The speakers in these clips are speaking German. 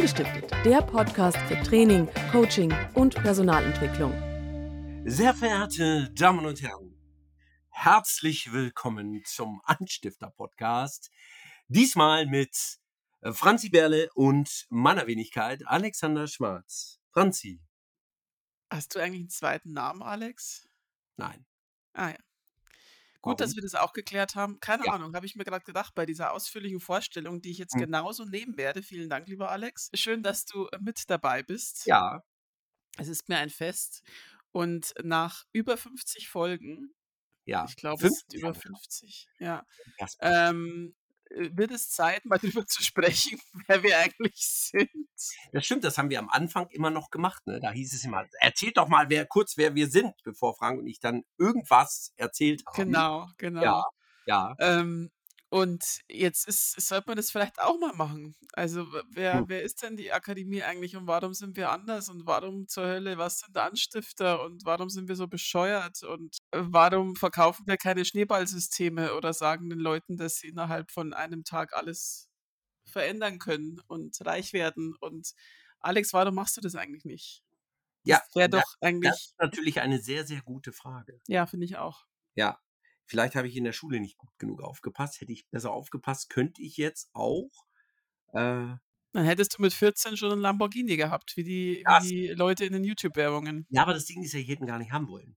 Angestiftet, der Podcast für Training, Coaching und Personalentwicklung. Sehr verehrte Damen und Herren, herzlich willkommen zum Anstifter-Podcast. Diesmal mit äh, Franzi Berle und meiner Wenigkeit Alexander Schwarz. Franzi. Hast du eigentlich einen zweiten Namen, Alex? Nein. Ah ja. Gut, dass wir das auch geklärt haben. Keine Ja. Ahnung, habe ich mir gerade gedacht bei dieser ausführlichen Vorstellung, die ich jetzt Hm. genauso nehmen werde. Vielen Dank, lieber Alex. Schön, dass du äh, mit dabei bist. Ja, Es ist mir ein Fest. Und nach über 50 Folgen, ja. ich glaube, es sind 50 über haben wir 50, ja, ähm, äh, wird es Zeit, mal darüber zu sprechen, wer wir eigentlich sind. Das stimmt, das haben wir am Anfang immer noch gemacht. Ne? Da hieß es immer, erzählt doch mal wer, kurz, wer wir sind, bevor Frank und ich dann irgendwas erzählt haben. Genau, genau. Ja, ja. Ähm, und jetzt ist, sollte man das vielleicht auch mal machen. Also, wer, Hm. wer ist denn die Akademie eigentlich und warum sind wir anders und warum zur Hölle, was sind Anstifter und warum sind wir so bescheuert und äh, warum verkaufen wir keine Schneeballsysteme oder sagen den Leuten, dass sie innerhalb von einem Tag alles verändern können und reich werden und Alex, warum machst du das eigentlich nicht? Ja, Das wäre da- doch Das eigentlich, ist natürlich eine sehr, sehr gute Frage. ja, finde ich auch. Ja, vielleicht habe ich in der Schule nicht gut genug aufgepasst. Hätte ich besser aufgepasst, könnte ich jetzt auch. Äh, Dann hättest du mit 14 schon einen Lamborghini gehabt, wie die, Das- wie die Leute in den YouTube-Werbungen. ja, aber das Ding ist ja, ich hätte ihn gar nicht haben wollen.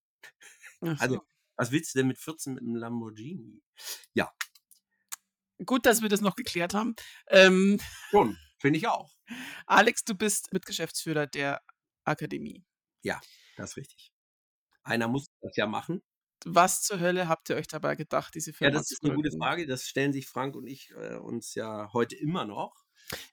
Also, so. was willst du denn mit 14 mit einem Lamborghini? Ja, Gut, dass wir das noch geklärt haben. Ähm, schon, finde ich auch. Alex, du bist Mitgeschäftsführer der Akademie. Das ist richtig. Einer muss das ja machen. Was zur Hölle habt ihr euch dabei gedacht, diese Ja, Firma das zu ist eine gute? Frage. Das stellen sich Frank und ich äh, uns ja heute immer noch.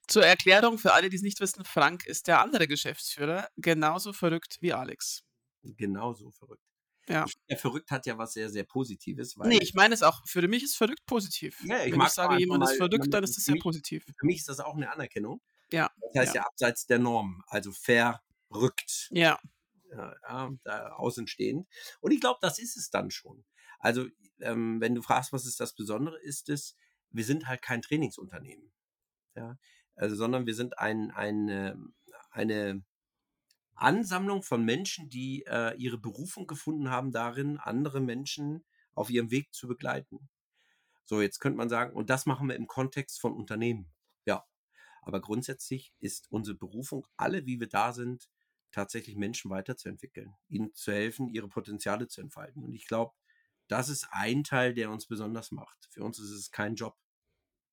Zur Erklärung für alle, die es nicht wissen, Frank ist der andere Geschäftsführer, genauso verrückt wie Alex. Genauso verrückt. Ja. Der verrückt hat ja was sehr, sehr Positives, weil Nee, ich meine es auch, für mich ist verrückt positiv. Ja, ich Wenn ich sage, jemand ist verrückt, dann ist das sehr mich- positiv. für mich ist das auch eine Anerkennung. Ja. Das heißt ja, Ja. abseits der Norm, also verrückt. Ja, ja, ja, da außenstehend. Und ich glaube, das ist es dann schon. Also, ähm, wenn du fragst, was ist das Besondere, ist es, wir sind halt kein Trainingsunternehmen. Ja, also, sondern wir sind ein, ein, ähm, eine Ansammlung von Menschen, die äh, ihre Berufung gefunden haben, darin andere Menschen auf ihrem Weg zu begleiten. So, jetzt könnte man sagen, und das machen wir im Kontext von Unternehmen. Ja, aber grundsätzlich ist unsere Berufung, alle wie wir da sind, tatsächlich Menschen weiterzuentwickeln, ihnen zu helfen, ihre Potenziale zu entfalten. Und ich glaube, das ist ein Teil, der uns besonders macht. Für uns ist es kein Job.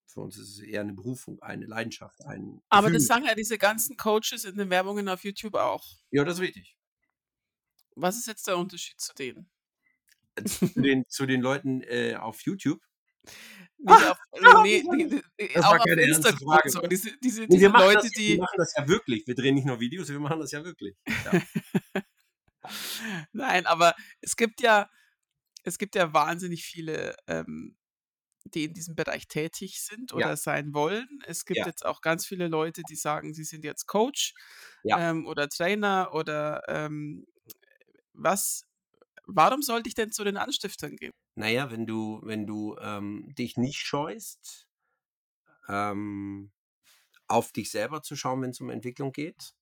Für uns ist es eher eine Berufung, eine Leidenschaft, ein aber das Gefühl. sagen ja diese ganzen Coaches in den Werbungen auf YouTube auch. Ja, das ist richtig. Was ist jetzt der Unterschied zu denen? zu, den, zu den Leuten äh, auf YouTube. Nee, auf, äh, nee, die, Das auch auf Instagram so. Diese, diese, Nee, diese Leute, das, die. wir machen das ja wirklich. Wir drehen nicht nur Videos, wir machen das ja wirklich. Ja. Nein, aber es gibt ja, es gibt ja wahnsinnig viele, ähm, die in diesem Bereich tätig sind oder Ja. sein wollen. Es gibt Ja. jetzt auch ganz viele Leute, die sagen, sie sind jetzt Coach Ja. ähm, oder Trainer oder ähm, was. Warum sollte ich denn zu den Anstiftern gehen? Naja, wenn du, wenn du ähm, dich nicht scheust, ähm, auf dich selber zu schauen, wenn es um Entwicklung geht,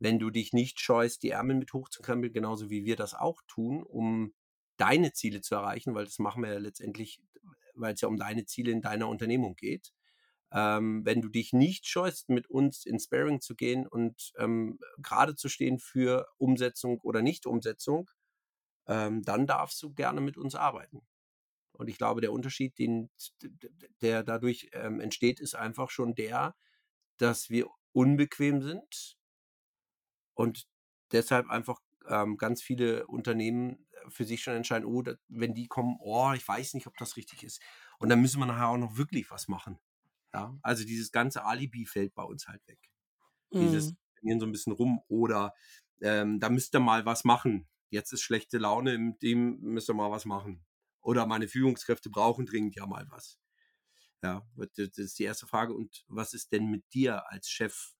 wenn du dich nicht scheust, die Ärmel mit hochzukrempeln, genauso wie wir das auch tun, um deine Ziele zu erreichen, weil das machen wir ja letztendlich, weil es ja um deine Ziele in deiner Unternehmung geht. Ähm, wenn du dich nicht scheust, mit uns ins Sparing zu gehen und ähm, gerade zu stehen für Umsetzung oder Nicht-Umsetzung, ähm, dann darfst du gerne mit uns arbeiten. Und ich glaube, der Unterschied, den, der dadurch ähm, entsteht, ist einfach schon der, dass wir unbequem sind und deshalb einfach ähm, ganz viele Unternehmen für sich schon entscheiden, oh, da, wenn die kommen, oh, ich weiß nicht, ob das richtig ist. Und dann müssen wir nachher auch noch wirklich was machen. Ja? Also dieses ganze Alibi fällt bei uns halt weg. Dieses, Mhm. wir gehen so ein bisschen rum oder ähm, da müsst ihr mal was machen. Jetzt ist schlechte Laune, in dem müsst ihr mal was machen. Oder meine Führungskräfte brauchen dringend ja mal was. Ja, das ist die erste Frage. Und was ist denn mit dir als Chef?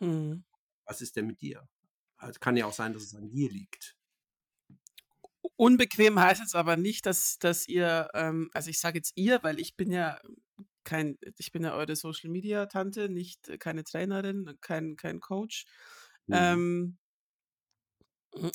Mhm. Was ist denn mit dir? Also kann ja auch sein, dass es an dir liegt. Unbequem heißt jetzt aber nicht, dass, dass ihr, ähm, also ich sage jetzt ihr, weil ich bin ja kein, ich bin ja eure Social Media Tante, nicht äh, keine Trainerin, kein, kein Coach. Mhm. Ähm,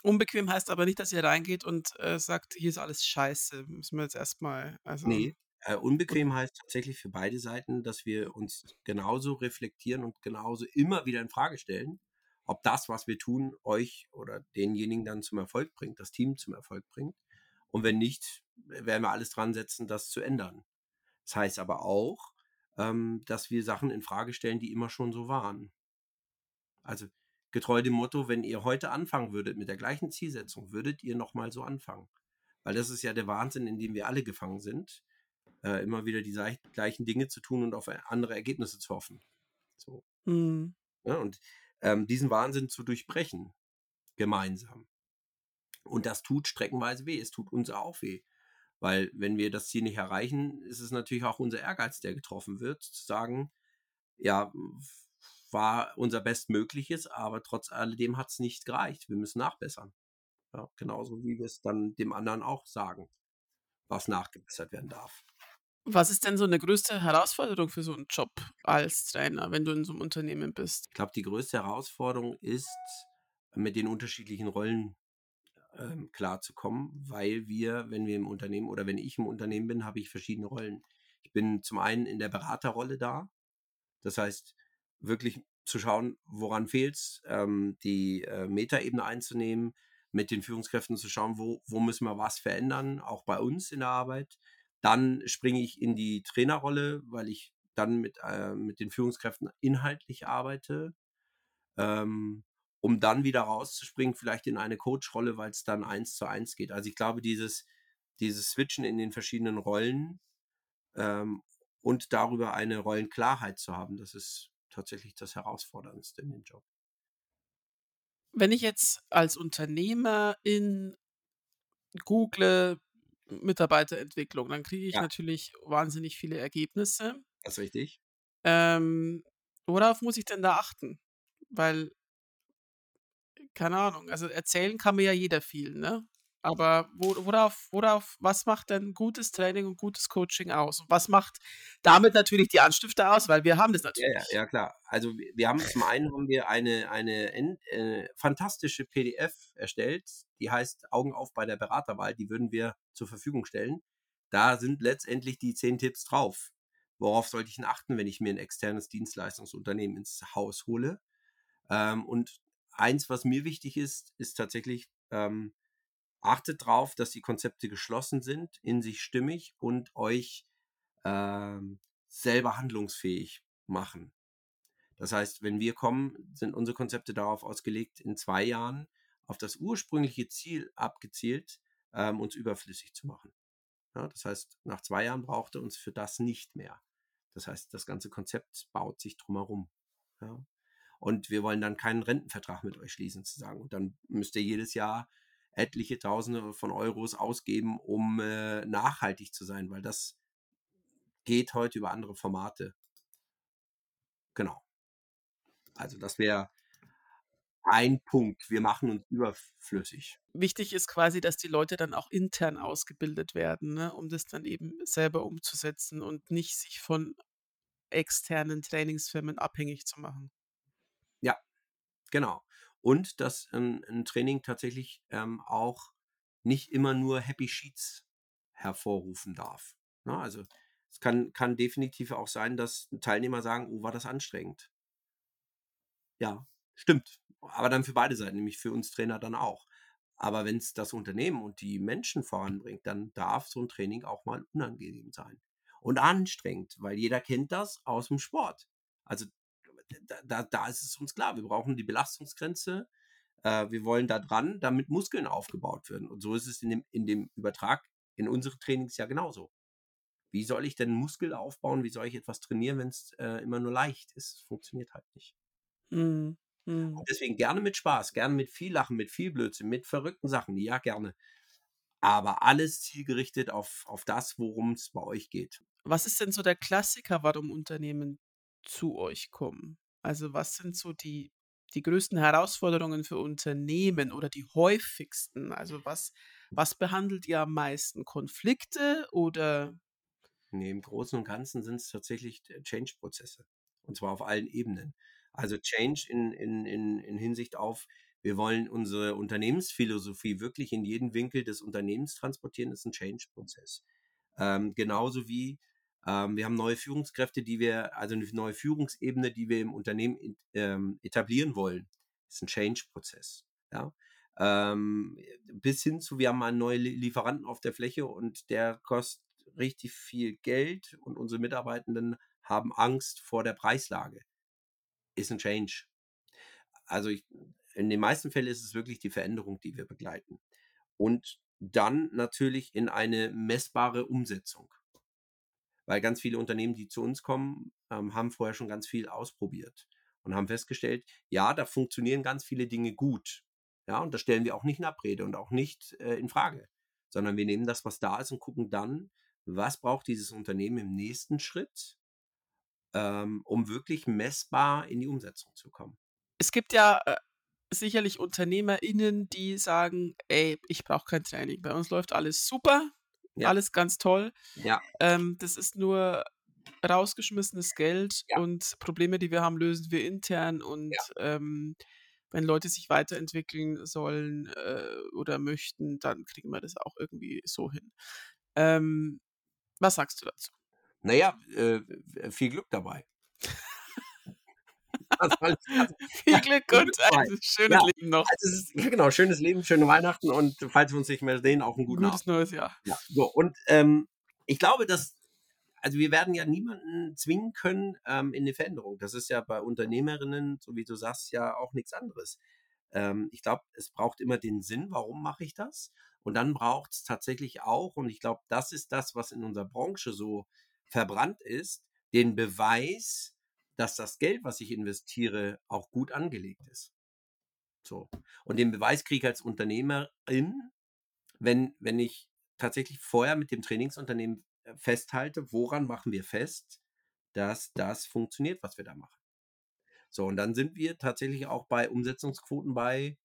unbequem heißt aber nicht, dass ihr reingeht und äh, sagt, hier ist alles scheiße. Müssen wir jetzt erstmal, also. Nee, äh, unbequem heißt tatsächlich für beide Seiten, dass wir uns genauso reflektieren und genauso immer wieder in Frage stellen, ob das, was wir tun, euch oder denjenigen dann zum Erfolg bringt, das Team zum Erfolg bringt. Und wenn nicht, werden wir alles dran setzen, das zu ändern. Das heißt aber auch, ähm, dass wir Sachen in Frage stellen, die immer schon so waren. Also getreu dem Motto, wenn ihr heute anfangen würdet mit der gleichen Zielsetzung, würdet ihr nochmal so anfangen. Weil das ist ja der Wahnsinn, in dem wir alle gefangen sind, äh, immer wieder die gleichen Dinge zu tun und auf andere Ergebnisse zu hoffen. So. Mhm. Ja, und ähm, diesen Wahnsinn zu durchbrechen, gemeinsam. Und das tut streckenweise weh. Es tut uns auch weh. Weil wenn wir das Ziel nicht erreichen, ist es natürlich auch unser Ehrgeiz, der getroffen wird, zu sagen, ja, war unser Bestmögliches, aber trotz alledem hat es nicht gereicht. Wir müssen nachbessern. Ja, genauso wie wir es dann dem anderen auch sagen, was nachgebessert werden darf. Was ist denn so eine größte Herausforderung für so einen Job als Trainer, wenn du in so einem Unternehmen bist? Ich glaube, die größte Herausforderung ist, mit den unterschiedlichen Rollen ähm, klarzukommen, weil wir, wenn wir im Unternehmen oder wenn ich im Unternehmen bin, habe ich verschiedene Rollen. Ich bin zum einen in der Beraterrolle da. Das heißt, wirklich zu schauen, woran fehlt es, ähm, die äh, Metaebene einzunehmen, mit den Führungskräften zu schauen, wo, wo müssen wir was verändern, auch bei uns in der Arbeit. Dann springe ich in die Trainerrolle, weil ich dann mit, äh, mit den Führungskräften inhaltlich arbeite. Ähm, um dann wieder rauszuspringen, vielleicht in eine Coach-Rolle, weil es dann eins zu eins geht. Also ich glaube, dieses, dieses Switchen in den verschiedenen Rollen ähm, und darüber eine Rollenklarheit zu haben, das ist tatsächlich das Herausforderndste in dem Job. Wenn ich jetzt als Unternehmer in Google Mitarbeiterentwicklung, dann kriege ich Ja. natürlich wahnsinnig viele Ergebnisse. Das ist richtig. Ähm, worauf muss ich denn da achten? Weil keine Ahnung, also erzählen kann mir ja jeder viel, ne? Aber wo, worauf, worauf, was macht denn gutes Training und gutes Coaching aus? Und was macht damit natürlich die Anstifter aus? Weil wir haben das Ja, natürlich. ja, ja, klar. Also wir, haben zum einen haben wir eine, eine äh, fantastische PDF erstellt, die heißt Augen auf bei der Beraterwahl. Die würden wir zur Verfügung stellen. Da sind letztendlich die zehn Tipps drauf. Worauf sollte ich denn achten, wenn ich mir ein externes Dienstleistungsunternehmen ins Haus hole? Ähm, und eins, was mir wichtig ist, ist tatsächlich, ähm, achtet darauf, dass die Konzepte geschlossen sind, in sich stimmig und euch ähm, selber handlungsfähig machen. Das heißt, wenn wir kommen, sind unsere Konzepte darauf ausgelegt, in zwei Jahren auf das ursprüngliche Ziel abgezielt, ähm, uns überflüssig zu machen. Ja, das heißt, nach zwei Jahren braucht er uns für das nicht mehr. Das heißt, das ganze Konzept baut sich drumherum. Ja. Und wir wollen dann keinen Rentenvertrag mit euch schließen, zu sagen. Und dann müsst ihr jedes Jahr etliche Tausende von Euros ausgeben, um äh, nachhaltig zu sein, weil das geht heute über andere Formate. Genau. Also das wäre ein Punkt. Wir machen uns überflüssig. Wichtig ist quasi, dass die Leute dann auch intern ausgebildet werden, ne? um das dann eben selber umzusetzen und nicht sich von externen Trainingsfirmen abhängig zu machen. Ja, genau. Und dass ähm, ein Training tatsächlich ähm, auch nicht immer nur Happy Sheets hervorrufen darf. Ne? Also es kann, kann definitiv auch sein, dass Teilnehmer sagen, oh, war das anstrengend. Ja, stimmt. Aber dann für beide Seiten, nämlich für uns Trainer dann auch. Aber wenn es das Unternehmen und die Menschen voranbringt, dann darf so ein Training auch mal unangenehm sein. Und anstrengend, weil jeder kennt das aus dem Sport. Also da, da, ist es uns klar, wir brauchen die Belastungsgrenze. Äh, wir wollen da dran, damit Muskeln aufgebaut werden. Und so ist es in dem, in dem Übertrag in unsere Trainings ja genauso. Wie soll ich denn Muskel aufbauen? Wie soll ich etwas trainieren, wenn es äh, immer nur leicht ist? Es funktioniert halt nicht. Mhm. Und deswegen gerne mit Spaß, gerne mit viel Lachen, mit viel Blödsinn, mit verrückten Sachen. Ja, gerne. Aber alles zielgerichtet auf, auf das, worum es bei euch geht. Was ist denn so der Klassiker, warum Unternehmen zu euch kommen? Also was sind so die, die größten Herausforderungen für Unternehmen oder die häufigsten? Also was, was behandelt ihr am meisten? Konflikte oder Nee, im Großen und Ganzen sind es tatsächlich äh, Change-Prozesse. Und zwar auf allen Ebenen. Also Change in, in, in, in Hinsicht auf, wir wollen unsere Unternehmensphilosophie wirklich in jeden Winkel des Unternehmens transportieren, ist ein Change-Prozess. Ähm, genauso wie ähm, wir haben neue Führungskräfte, die wir, also eine neue Führungsebene, die wir im Unternehmen ähm, etablieren wollen, ist ein Change-Prozess. Ja? Ähm, bis hin zu, wir haben einen neuen Lieferanten auf der Fläche und der kostet richtig viel Geld und unsere Mitarbeitenden haben Angst vor der Preislage. Ist ein Change. Also ich, in den meisten Fällen ist es wirklich die Veränderung, die wir begleiten. Und dann natürlich in eine messbare Umsetzung. Weil ganz viele Unternehmen, die zu uns kommen, ähm, haben vorher schon ganz viel ausprobiert und haben festgestellt, ja, da funktionieren ganz viele Dinge gut. Ja, und das stellen wir auch nicht in Abrede und auch nicht äh, in Frage, sondern wir nehmen das, was da ist und gucken dann, was braucht dieses Unternehmen im nächsten Schritt, ähm, um wirklich messbar in die Umsetzung zu kommen. Es gibt ja äh, sicherlich UnternehmerInnen, die sagen, ey, ich brauche kein Training. Bei uns läuft alles super, ja. alles ganz toll. Ja. Ähm, das ist nur rausgeschmissenes Geld ja. und Probleme, die wir haben, lösen wir intern und ja. ähm, wenn Leute sich weiterentwickeln sollen äh, oder möchten, dann kriegen wir das auch irgendwie so hin. Ähm, was sagst du dazu? Naja, äh, viel Glück dabei. viel Glück und ein schönes ja, Leben noch. Also ist, genau, schönes Leben, schöne Weihnachten und falls wir uns nicht mehr sehen, auch ein guten gutes neues Jahr. Ja, so, und ähm, ich glaube, dass also wir werden ja niemanden zwingen können ähm, in eine Veränderung. Das ist ja bei Unternehmerinnen, so wie du sagst, ja auch nichts anderes. Ähm, ich glaube, es braucht immer den Sinn, warum mache ich das? Und dann braucht es tatsächlich auch, und ich glaube, das ist das, was in unserer Branche so verbrannt ist, den Beweis, dass das Geld, was ich investiere, auch gut angelegt ist. So. Und den Beweis kriege ich als Unternehmerin, wenn, wenn ich tatsächlich vorher mit dem Trainingsunternehmen äh, festhalte, woran machen wir fest, dass das funktioniert, was wir da machen. So, und dann sind wir tatsächlich auch bei Umsetzungsquoten bei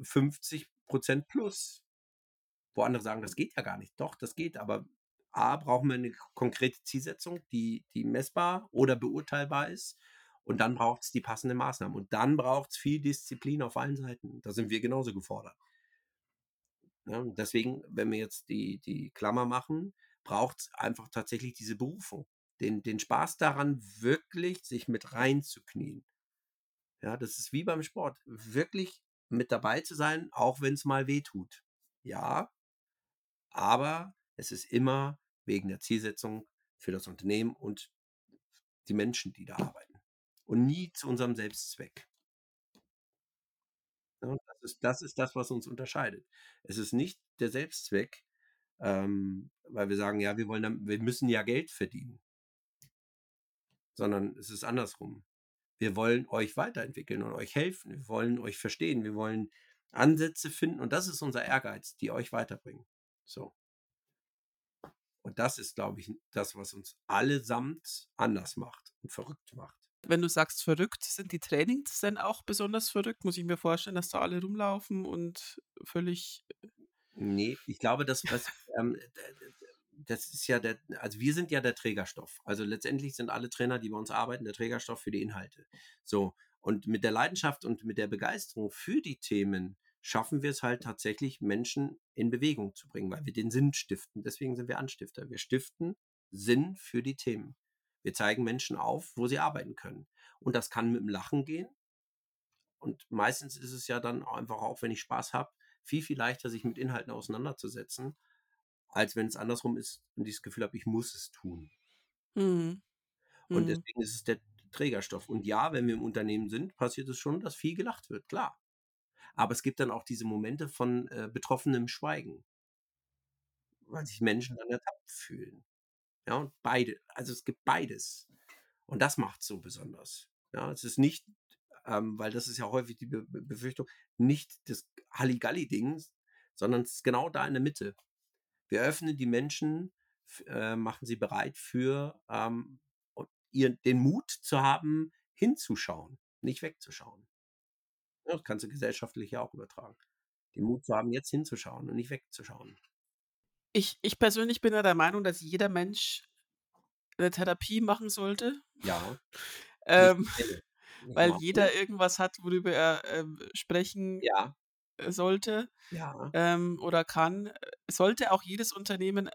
50 Prozent plus. Wo andere sagen, das geht ja gar nicht. Doch, das geht, aber A, brauchen wir eine konkrete Zielsetzung, die, die messbar oder beurteilbar ist. Und dann braucht es die passenden Maßnahmen. Und dann braucht es viel Disziplin auf allen Seiten. Da sind wir genauso gefordert. Ja, deswegen, wenn wir jetzt die, die Klammer machen, braucht es einfach tatsächlich diese Berufung. Den, den Spaß daran, wirklich sich mit reinzuknien. Ja, das ist wie beim Sport. Wirklich mit dabei zu sein, auch wenn es mal weh tut. Ja, aber es ist immer wegen der Zielsetzung für das Unternehmen und die Menschen, die da arbeiten. Und nie zu unserem Selbstzweck. Ja, das, ist, das ist das, was uns unterscheidet. Es ist nicht der Selbstzweck, ähm, weil wir sagen, ja, wir wollen, wir müssen ja Geld verdienen, sondern es ist andersrum. Wir wollen euch weiterentwickeln und euch helfen. Wir wollen euch verstehen. Wir wollen Ansätze finden und das ist unser Ehrgeiz, die euch weiterbringen. So. Und das ist, glaube ich, das, was uns allesamt anders macht und verrückt macht. Wenn du sagst verrückt, sind die Trainings denn auch besonders verrückt? Muss ich mir vorstellen, dass da alle rumlaufen und völlig äh Nee, ich glaube, das, was, ähm, das ist ja der, also wir sind ja der Trägerstoff. Also letztendlich sind alle Trainer, die bei uns arbeiten, der Trägerstoff für die Inhalte. So. Und mit der Leidenschaft und mit der Begeisterung für die Themen schaffen wir es halt tatsächlich, Menschen in Bewegung zu bringen, weil wir den Sinn stiften. Deswegen sind wir Anstifter. Wir stiften Sinn für die Themen. Wir zeigen Menschen auf, wo sie arbeiten können. Und das kann mit dem Lachen gehen. Und meistens ist es ja dann einfach auch, wenn ich Spaß habe, viel, viel leichter, sich mit Inhalten auseinanderzusetzen, als wenn es andersrum ist und ich das Gefühl habe, ich muss es tun. Mhm. Und mhm. deswegen ist es der Trägerstoff. Und ja, wenn wir im Unternehmen sind, passiert es schon, dass viel gelacht wird, klar. Aber es gibt dann auch diese Momente von äh, betroffenem Schweigen, weil sich Menschen dann ertappt fühlen. Ja, und beide, also es gibt beides. Und das macht es so besonders. Ja, es ist nicht, ähm, weil das ist ja häufig die Be Befürchtung, nicht das Halligalli-Ding, sondern es ist genau da in der Mitte. Wir öffnen die Menschen, äh, machen sie bereit für ähm, ihr, den Mut zu haben, hinzuschauen, nicht wegzuschauen. Ja, das kannst du gesellschaftlich ja auch übertragen. Den Mut zu haben, jetzt hinzuschauen und nicht wegzuschauen. Ich, ich persönlich bin ja der Meinung, dass jeder Mensch eine Therapie machen sollte. Ja. Ähm, weil jeder irgendwas hat, worüber er ähm, sprechen Ja, äh, sollte ja. ähm, oder kann. Äh, Sollte auch jedes Unternehmen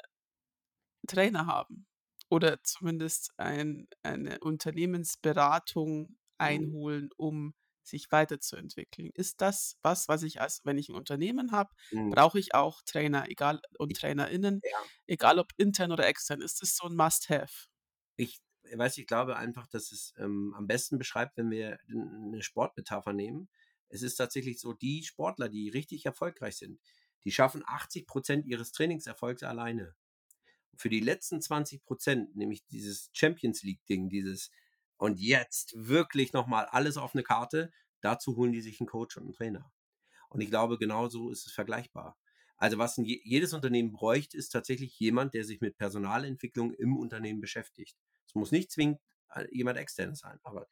Trainer haben oder zumindest ein, eine Unternehmensberatung Mhm. einholen, um sich weiterzuentwickeln. Ist das was, was ich als, wenn ich ein Unternehmen habe, Mhm. brauche ich auch Trainer, egal und TrainerInnen, ja. egal ob intern oder extern. Ist das so ein Must-Have? Ich weiß, ich glaube einfach, dass es ähm, am besten beschreibt, wenn wir eine Sportmetapher nehmen. Es ist tatsächlich so, die Sportler, die richtig erfolgreich sind, die schaffen 80 Prozent ihres Trainingserfolgs alleine. Für die letzten 20 Prozent, nämlich dieses Champions League-Ding, dieses und jetzt wirklich nochmal alles auf eine Karte, dazu holen die sich einen Coach und einen Trainer. Und ich glaube, genau so ist es vergleichbar. Also was ein je, jedes Unternehmen bräuchte, ist tatsächlich jemand, der sich mit Personalentwicklung im Unternehmen beschäftigt. Es muss nicht zwingend äh, jemand externes sein, aber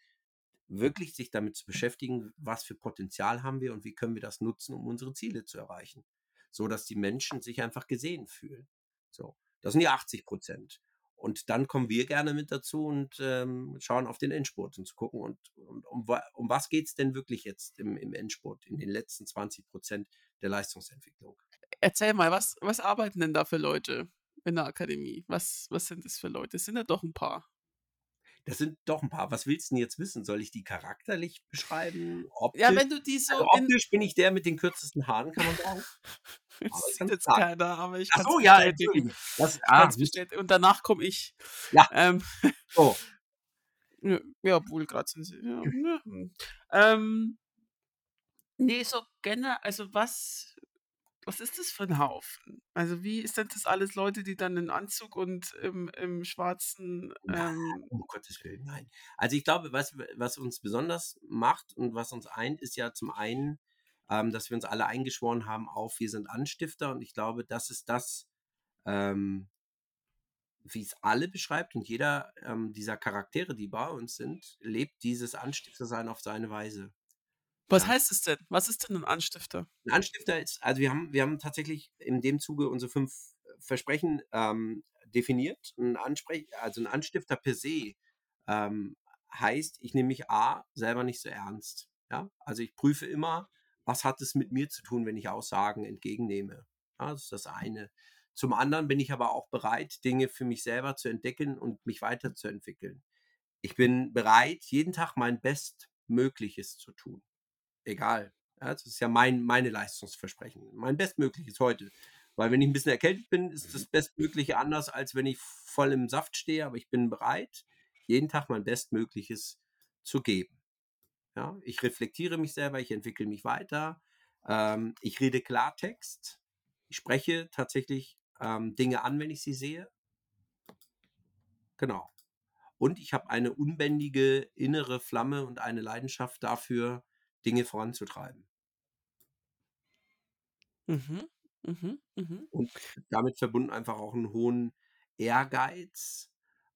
wirklich sich damit zu beschäftigen, was für Potenzial haben wir und wie können wir das nutzen, um unsere Ziele zu erreichen. So dass die Menschen sich einfach gesehen fühlen. So, das sind die 80 Prozent. Und dann kommen wir gerne mit dazu und ähm, schauen auf den Endspurt und zu gucken, und, und um, um was geht es denn wirklich jetzt im, im Endspurt, in den letzten 20 Prozent der Leistungsentwicklung? Erzähl mal, was, was arbeiten denn da für Leute in der Akademie? Was, was sind das für Leute? Es sind ja doch ein paar. Das sind doch ein paar. Was willst du denn jetzt wissen? Soll ich die charakterlich beschreiben? Optisch? Ja, wenn du die so also optisch bin ich der mit den kürzesten Haaren, kann man sagen. Das sieht jetzt sagen. keiner, aber ich kann so, es ja, bestätigen. Entschuldigung. Das, ah, bestätigen. Und danach komme ich. Ja. Ähm, so. ja, ja, wohl gerade sind sie. Ja, ja. hm. Ähm, nee, so generell, also was, was ist das für ein Haufen? Also wie ist denn das alles Leute, die dann in Anzug und im, im schwarzen ähm, Um Gottes Willen, nein. Also ich glaube, was, was uns besonders macht und was uns eint, ist ja zum einen, ähm, dass wir uns alle eingeschworen haben auf, wir sind Anstifter und ich glaube, das ist das, ähm, wie es alle beschreibt und jeder ähm, dieser Charaktere, die bei uns sind, lebt dieses Anstiftersein auf seine Weise. Was heißt es denn? Was ist denn ein Anstifter? Ein Anstifter ist, also wir haben, wir haben tatsächlich in dem Zuge unsere fünf Versprechen ähm, definiert. Ein Ansprech, also ein Anstifter per se ähm, heißt, ich nehme mich A selber nicht so ernst. Ja? Also ich prüfe immer, was hat es mit mir zu tun, wenn ich Aussagen entgegennehme. Ja, das ist das eine. Zum anderen bin ich aber auch bereit, Dinge für mich selber zu entdecken und mich weiterzuentwickeln. Ich bin bereit, jeden Tag mein Bestmögliches zu tun. Egal. Ja, das ist ja mein, meine Leistungsversprechen. Mein Bestmögliches heute. Weil wenn ich ein bisschen erkältet bin, ist das Bestmögliche anders, als wenn ich voll im Saft stehe. Aber ich bin bereit, jeden Tag mein Bestmögliches zu geben. Ja, ich reflektiere mich selber, ich entwickle mich weiter. Ähm, ich rede Klartext. Ich spreche tatsächlich ähm, Dinge an, wenn ich sie sehe. Genau. Und ich habe eine unbändige innere Flamme und eine Leidenschaft dafür, Dinge voranzutreiben. Mhm. Mhm. Mhm. Und damit verbunden einfach auch einen hohen Ehrgeiz,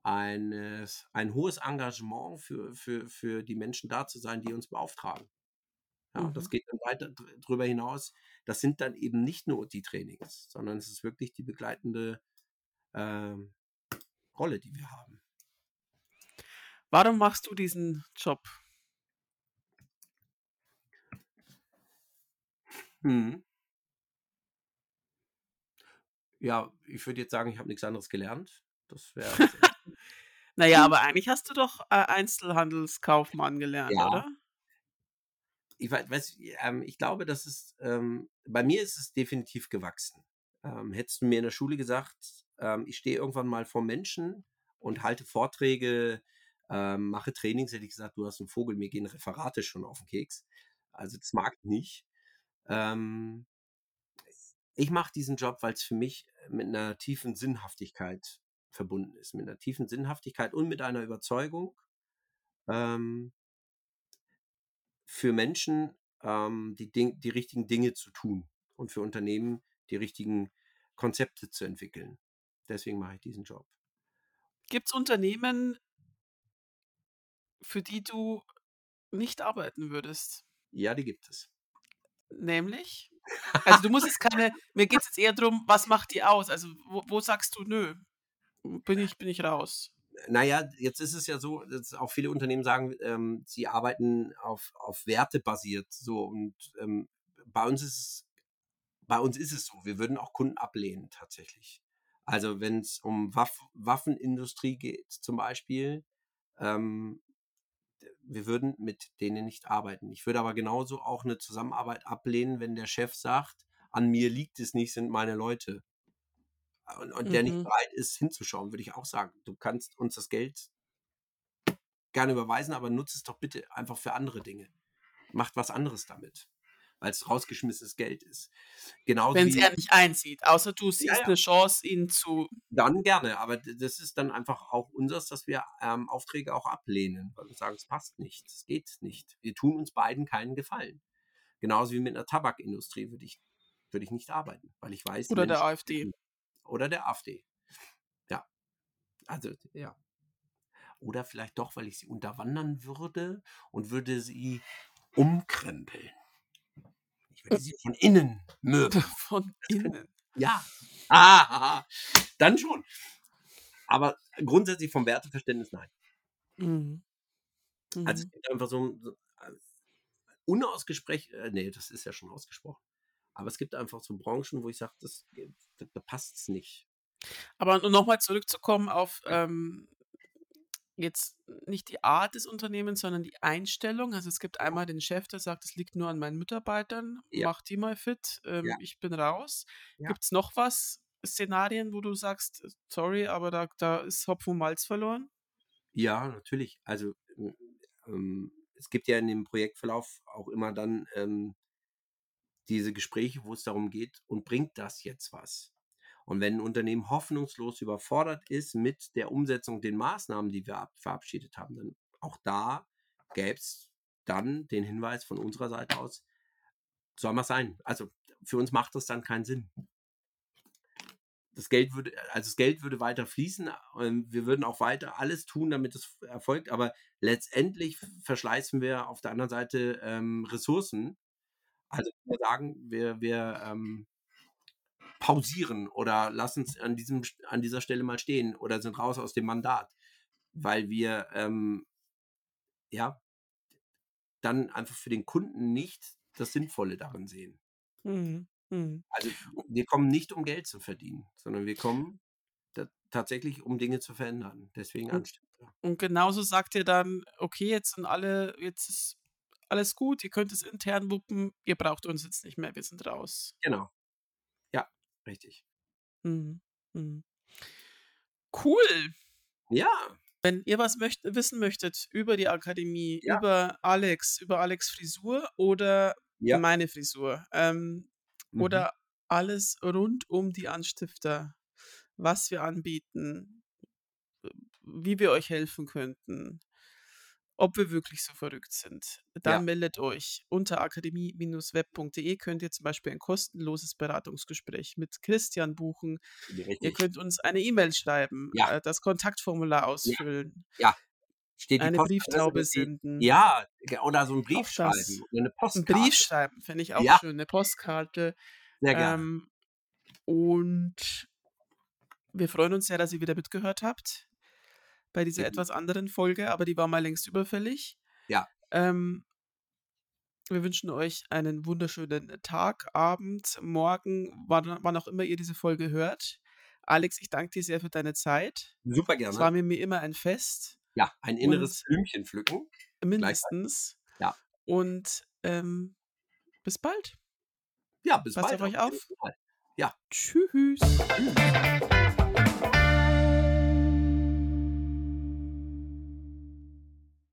eines, ein hohes Engagement für, für, für die Menschen da zu sein, die uns beauftragen. Ja, Das Mhm. geht dann weiter drüber hinaus. Das sind dann eben nicht nur die Trainings, sondern es ist wirklich die begleitende ähm, Rolle, die wir haben. Warum machst du diesen Job? Hm. Ja, ich würde jetzt sagen, ich habe nichts anderes gelernt. Das wäre. Naja, aber eigentlich hast du doch äh, Einzelhandelskaufmann gelernt, Ja. oder? ich weiß, weiß ähm, ich glaube, dass es, ähm, bei mir ist es definitiv gewachsen. Ähm, hättest du mir in der Schule gesagt, ähm, ich stehe irgendwann mal vor Menschen und halte Vorträge, ähm, mache Trainings, hätte ich gesagt, du hast einen Vogel, mir gehen Referate schon auf den Keks. Also das mag ich nicht. Ähm, ich mache diesen Job, weil es für mich mit einer tiefen Sinnhaftigkeit verbunden ist, mit einer tiefen Sinnhaftigkeit und mit einer Überzeugung, ähm, für Menschen ähm, die, Ding, die richtigen Dinge zu tun und für Unternehmen die richtigen Konzepte zu entwickeln. Deswegen mache ich diesen Job. Gibt es Unternehmen, für die du nicht arbeiten würdest? Ja, die gibt es. Nämlich? Also du musst jetzt keine, mir geht es jetzt eher darum, was macht die aus? Also wo, wo sagst du, nö, bin ich, bin ich raus? naja, jetzt ist es ja so, dass auch viele Unternehmen sagen, ähm, sie arbeiten auf, auf Werte basiert. So und ähm, bei uns ist es, bei uns ist es so, wir würden auch Kunden ablehnen tatsächlich. Also wenn es um Waff Waffenindustrie geht zum Beispiel, ähm, wir würden mit denen nicht arbeiten. Ich würde aber genauso auch eine Zusammenarbeit ablehnen, wenn der Chef sagt, an mir liegt es nicht, sind meine Leute. Und, und der nicht Mhm. bereit ist, hinzuschauen, würde ich auch sagen. Du kannst uns das Geld gerne überweisen, aber nutze es doch bitte einfach für andere Dinge. Macht was anderes damit, weil es rausgeschmissenes Geld ist. Genauso Wenn es er nicht einzieht, außer du siehst ja. eine Chance, ihn zu. dann gerne, aber das ist dann einfach auch unseres, dass wir ähm, Aufträge auch ablehnen, weil wir sagen, es passt nicht, es geht nicht. Wir tun uns beiden keinen Gefallen. Genauso wie mit einer Tabakindustrie würde ich, würde ich nicht arbeiten, weil ich weiß, Oder der AfD. oder der AfD. Ja. Also, ja. Oder vielleicht doch, weil ich sie unterwandern würde und würde sie umkrempeln. Ich würde sie von innen mürben. Von innen. Ja. Ah, dann schon. Aber grundsätzlich vom Werteverständnis nein. Mhm. Also Mhm. es gibt einfach so, so äh, unausgesprochen, äh, nee, das ist ja schon ausgesprochen. Aber es gibt einfach so Branchen, wo ich sage, das, da, da passt es nicht. Aber um nochmal zurückzukommen auf ähm, jetzt nicht die Art des Unternehmens, sondern die Einstellung. Also es gibt einmal den Chef, der sagt, es liegt nur an meinen Mitarbeitern, Ja. mach die mal fit, ähm, Ja. ich bin raus. Ja. Gibt es noch was, Szenarien, wo du sagst, äh, sorry, aber da, da ist Hopfen und Malz verloren? Ja, natürlich. Also ähm, ähm, es gibt ja in dem Projektverlauf auch immer dann ähm, diese Gespräche, wo es darum geht, und bringt das jetzt was? Und wenn ein Unternehmen hoffnungslos überfordert ist mit der Umsetzung den Maßnahmen, die wir ab- verabschiedet haben, dann auch da gäbe es dann den Hinweis von unserer Seite aus, soll mal sein. Also für uns macht das dann keinen Sinn. Das Geld würde, also das Geld würde weiter fließen. ähm, Wir würden auch weiter alles tun, damit es erfolgt. Aber letztendlich verschleißen wir auf der anderen Seite ähm, Ressourcen. Also wir sagen, wir, wir ähm, pausieren oder lassen es an, diesem, an dieser Stelle mal stehen oder sind raus aus dem Mandat, weil wir ähm, ja dann einfach für den Kunden nicht das Sinnvolle darin sehen. Mhm. Mhm. Also wir kommen nicht, um Geld zu verdienen, sondern wir kommen tatsächlich, um Dinge zu verändern. Deswegen Und- Anstifter. Und genauso sagt ihr dann, okay, jetzt sind alle, jetzt ist alles gut, ihr könnt es intern wuppen, ihr braucht uns jetzt nicht mehr, wir sind raus. Genau. Richtig. Mhm. Mhm. Cool. Ja, Wenn ihr was möcht wissen möchtet über die Akademie, Ja. über Alex, über Alex Frisur oder Ja. meine Frisur ähm, mhm. oder alles rund um die Anstifter, was wir anbieten, wie wir euch helfen könnten, ob wir wirklich so verrückt sind, dann Ja. meldet euch. Unter akademie-web.de könnt ihr zum Beispiel ein kostenloses Beratungsgespräch mit Christian buchen. Ihr richtig. könnt uns eine E-Mail schreiben, Ja. äh, das Kontaktformular ausfüllen, Steht die eine Postadresse Brieftaube die- senden, Ja, oder so ein Brief schreiben eine einen Postkarte. Brief schreiben, fände ich auch Ja. schön, eine Postkarte. Sehr gerne. Ähm, und wir freuen uns sehr, dass ihr wieder mitgehört habt bei dieser Mhm. etwas anderen Folge, aber die war mal längst überfällig. Ja. Ähm, wir wünschen euch einen wunderschönen Tag, Abend, Morgen, wann, wann auch immer ihr diese Folge hört. Alex, ich danke dir sehr für deine Zeit. Super Es gerne. war mir, mir immer ein Fest, ja, ein inneres Blümchen pflücken. mindestens. Ja. Und ähm, bis bald. Ja, bis Passt bald. auf euch auf. Fall. Tschüss. Tschüss.